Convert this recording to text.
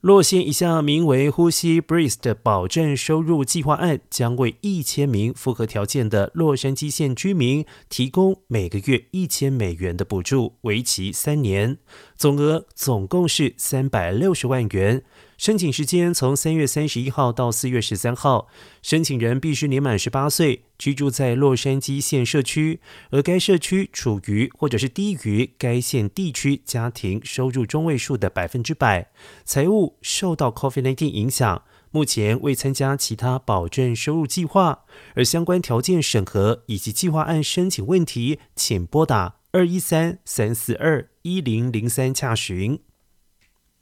洛县一项名为“呼吸 Breathe” 的保证收入计划案，将为一千名符合条件的洛杉矶县居民提供每个月一千美元的补助，为期三年，总额总共是三百六十万元。申请时间从三月三十一号到四月十三号，申请人必须年满十八岁，居住在洛杉矶县社区，而该社区处于或者是低于该县地区家庭收入中位数的百分之百，财务受到 COVID-19 影响，目前未参加其他保证收入计划，而相关条件审核以及计划案申请问题，请拨打二一三三四二一零零三洽询。